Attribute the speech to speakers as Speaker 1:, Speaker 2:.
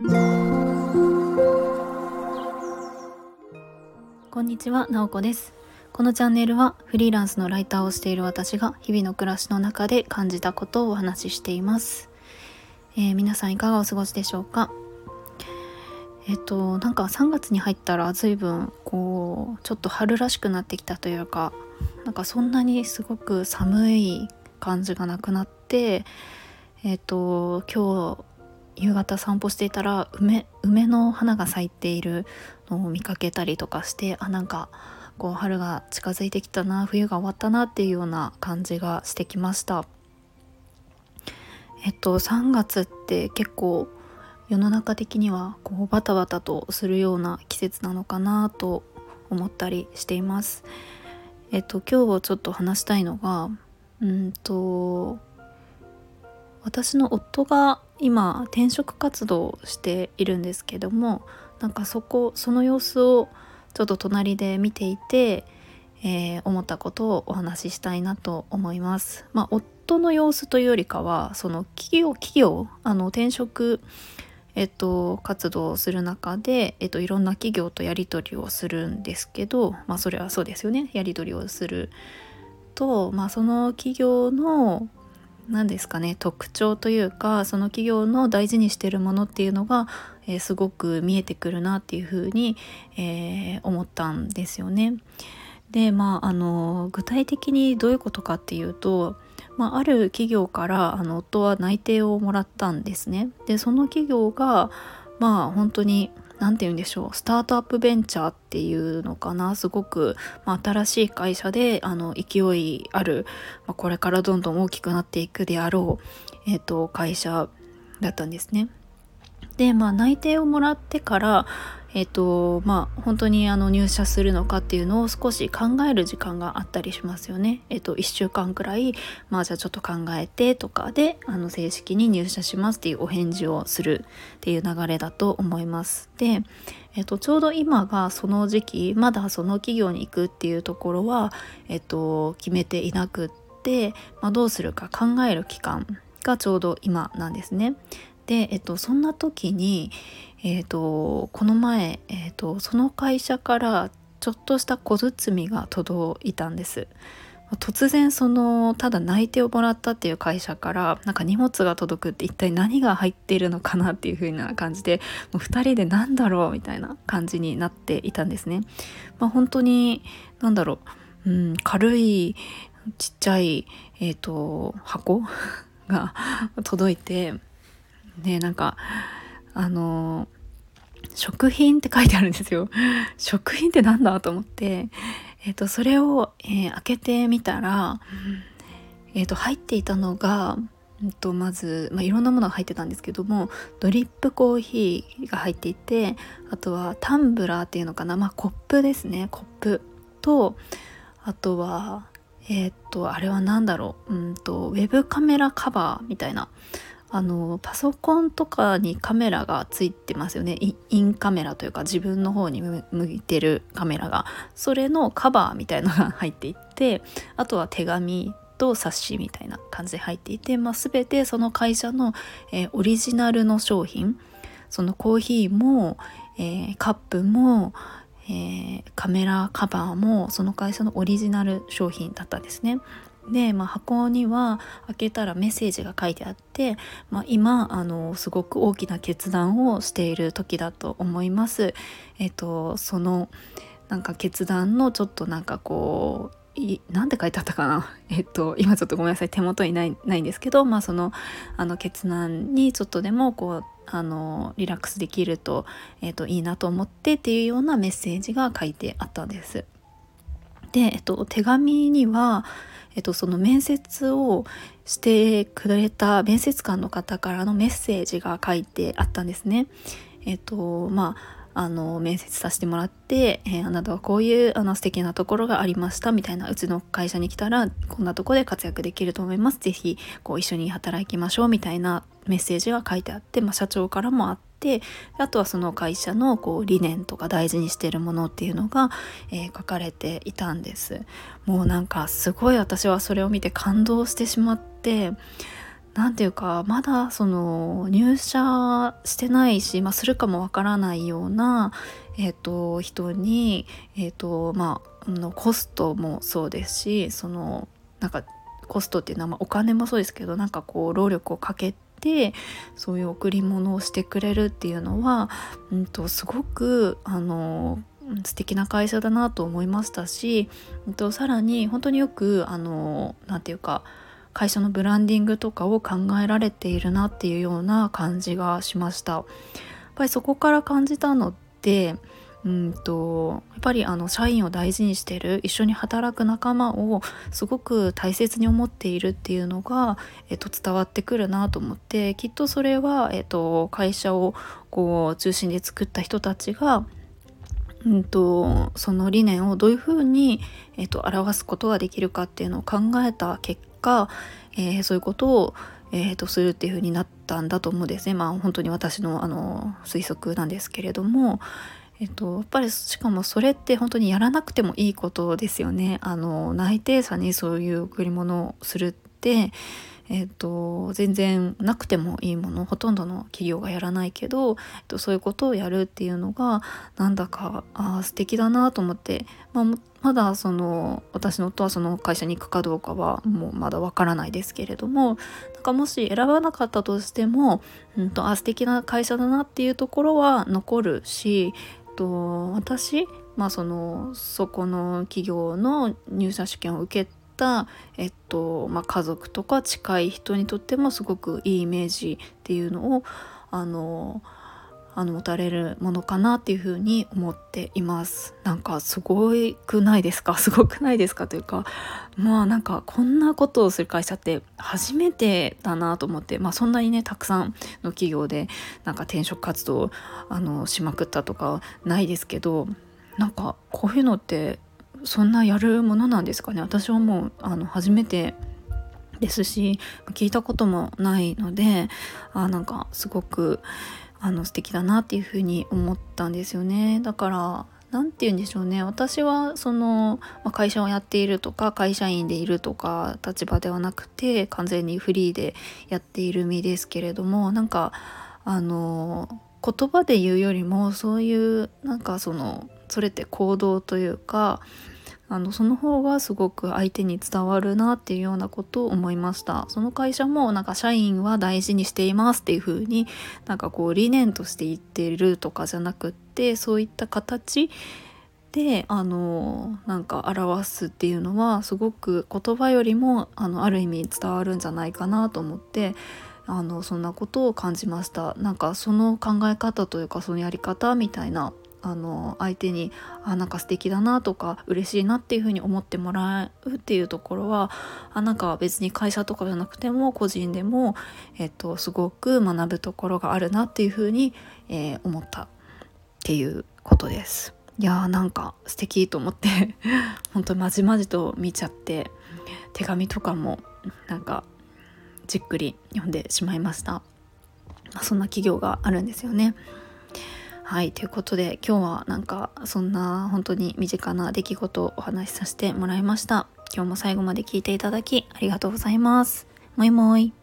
Speaker 1: こんにちは、なおこです。このチャンネルはフリーランスのライターをしている私が日々の暮らしの中で感じたことをお話ししています、えー、皆さんいかがお過ごしでしょうか？えっとなんか3月に入ったら随分こうちょっと春らしくなってきたというかなんかそんなにすごく寒い感じがなくなってえっと今日夕方散歩していたら梅梅の花が咲いているのを見かけたりとかしてあなんかこう春が近づいてきたな冬が終わったなっていうような感じがしてきました。えっと3月って結構世の中的にはこうバタバタとするような季節なのかなと思ったりしています。えっと今日ちょっと話したいのがうんと私の夫が今転職活動をしているんですけどもなんかそこその様子をちょっと隣で見ていて、えー、思ったことをお話ししたいなと思います。まあ、夫の様子というよりかはその企業企業あの転職えっと、活動をする中で、えっと、いろんな企業とやり取りをするんですけど、まあ、それはそうですよねやり取りをすると、まあ、その企業の何ですかね特徴というかその企業の大事にしてるものっていうのが、えー、すごく見えてくるなっていうふうに、えー、思ったんですよね。でまああの具体的にどういうことかっていうと、まあ、ある企業からあの夫は内定をもらったんですね。でその企業がまあ本当に何て言うんでしょうスタートアップベンチャーっていうのかなすごく、まあ、新しい会社であの勢いある、まあ、これからどんどん大きくなっていくであろう、えーと、会社だったんですね。でまあ内定をもらってからえっ、とまあ本当にあの入社するのかっていうのを少し考える時間があったりしますよね。えっ、と1週間くらいまあじゃあちょっと考えてとかであの正式に入社しますっていうお返事をするっていう流れだと思います。で、えっ、とちょうど今がその時期まだその企業に行くっていうところはえっと決めていなくって、まあ、どうするか考える期間がちょうど今なんですね。で、えっと、そんな時に、えっと、この前、えっと、その会社からちょっとした小包が届いたんです。突然そのただ内定をもらったっていう会社からなんか荷物が届くって一体何が入っているのかなっていう風な感じでもう2人で何だろうみたいな感じになっていたんですね。まあ、本当に何だろう、うん、軽いちっちゃい、えーと箱が届いてねなんかあの食品って書いてあるんですよ。食品ってなんだと思ってえっ、ー、とそれを、えー、開けてみたらえっ、ー、と入っていたのがうんとまず、まあ、いろんなものが入ってたんですけどもドリップコーヒーが入っていてあとはタンブラーっていうのかな、まあ、コップですねコップ。とあとはえっ、とあれは何だろううんとウェブカメラカバーみたいなあのパソコンとかにカメラがついてますよね。インカメラというか自分の方に向いてるカメラが。それのカバーみたいなのが入っていってあとは手紙と冊子みたいな感じで入っていて、まあ、全てその会社の、えー、オリジナルの商品。そのコーヒーも、えー、カップも、えー、カメラカバーもその会社のオリジナル商品だったんですね。で、まあ、箱には開けたらメッセージが書いてあって、まあ、今あのすごく大きな決断をしている時だと思います。えっと、そのなんか決断のちょっとなんかこう何て書いてあったかな？えっと今ちょっとごめんなさい手元にないないんですけどまあそのあの決断にちょっとでもこうあのリラックスできると,、えっといいなと思ってっていうようなメッセージが書いてあったんです。で、えっと、手紙には、えっと、その面接をしてくれた面接官の方からのメッセージが書いてあったんですね。えっとまああの面接させてもらって、えー、あなたはこういうあの素敵なところがありましたみたいなうちの会社に来たらこんなとこで活躍できると思います是非こう一緒に働きましょうみたいなメッセージが書いてあって、まあ、社長からもあってあとはその会社のこう理念とか大事にしてるものっていうのが、えー、書かれていたんです。もうなんかすごい私はそれを見て感動してしまって何て言うかまだその入社してないし、まあ、するかもわからないような、えーと、人に、えーとまあ、のコストもそうですしそのなんかコストっていうのは、まあ、お金もそうですけどなんかこう労力をかけてそういう贈り物をしてくれるっていうのは、うんと、すごくあの素敵な会社だなと思いましたし、うんと、さらに本当によくあのなていうか会社のブランディングとかを考えられているなっていうような感じがしました。やっぱりそこから感じたのってうんとやっぱりあの社員を大事にしてる一緒に働く仲間をすごく大切に思っているっていうのが、えっと、伝わってくるなと思ってきっとそれは、えっと、会社をこう中心で作った人たちがうんと、その理念をどういうふうに、えっと、表すことができるかっていうのを考えた結果、えー、そういうことを、えーと、するっていうふうになったんだと思うんですね。まあ本当に私のあの推測なんですけれども、えっと、やっぱりしかもそれって本当にやらなくてもいいことですよね。あの内定者にそういう贈り物をするってえーと、全然なくてもいいものほとんどの企業がやらないけど、えーと、そういうことをやるっていうのがなんだかあ素敵だなと思って、まあ、まだその私の夫はその会社に行くかどうかはもうまだわからないですけれどもなんかもし選ばなかったとしても、うんと、あ素敵な会社だなっていうところは残るし、と私まあそのそこの企業の入社試験を受けた、えっとまあ、家族とか近い人にとってもすごくいいイメージっていうのをあのあの持たれるものかなっていうふうに思っています。なんかすごくないですか？すごくないですかというか。まあなんかこんなことをする会社って初めてだなと思って。まあそんなにねたくさんの企業でなんか転職活動あのしまくったとかないですけどなんかこういうのってそんなやるものなんですかね？私はもうあの初めてですし聞いたこともないのであなんかすごくあの素敵だなっていうふうに思ったんですよね。だから何て言うんでしょうね。私はその、まあ、会社をやっているとか会社員でいるとか立場ではなくて完全にフリーでやっている身ですけれどもなんかあの言葉で言うよりもそういうなんかそのそれって行動というかあのその方がすごく相手に伝わるなっていうようなことを思いました。その会社もなんか社員は大事にしていますっていう風になんかこう理念として言ってるとかじゃなくってそういった形であのなんか表すっていうのはすごく言葉よりもあのある意味伝わるんじゃないかなと思ってあのそんなことを感じました。なんかその考え方というかそのやり方みたいなあの相手にあなんか素敵だなとか嬉しいなっていうふうに思ってもらうっていうところはあなんか別に会社とかじゃなくても個人でも、えっと、すごく学ぶところがあるなっていうふうに、えー、思ったっていうことです。いやーなんか素敵と思って 本当まじまじと見ちゃって手紙とかもなんかじっくり読んでしまいました。まあ、そんな企業があるんですよね。はいということで今日はなんかそんな本当に身近な出来事をお話しさせてもらいました。今日も最後まで聞いていただきありがとうございます。もいもい。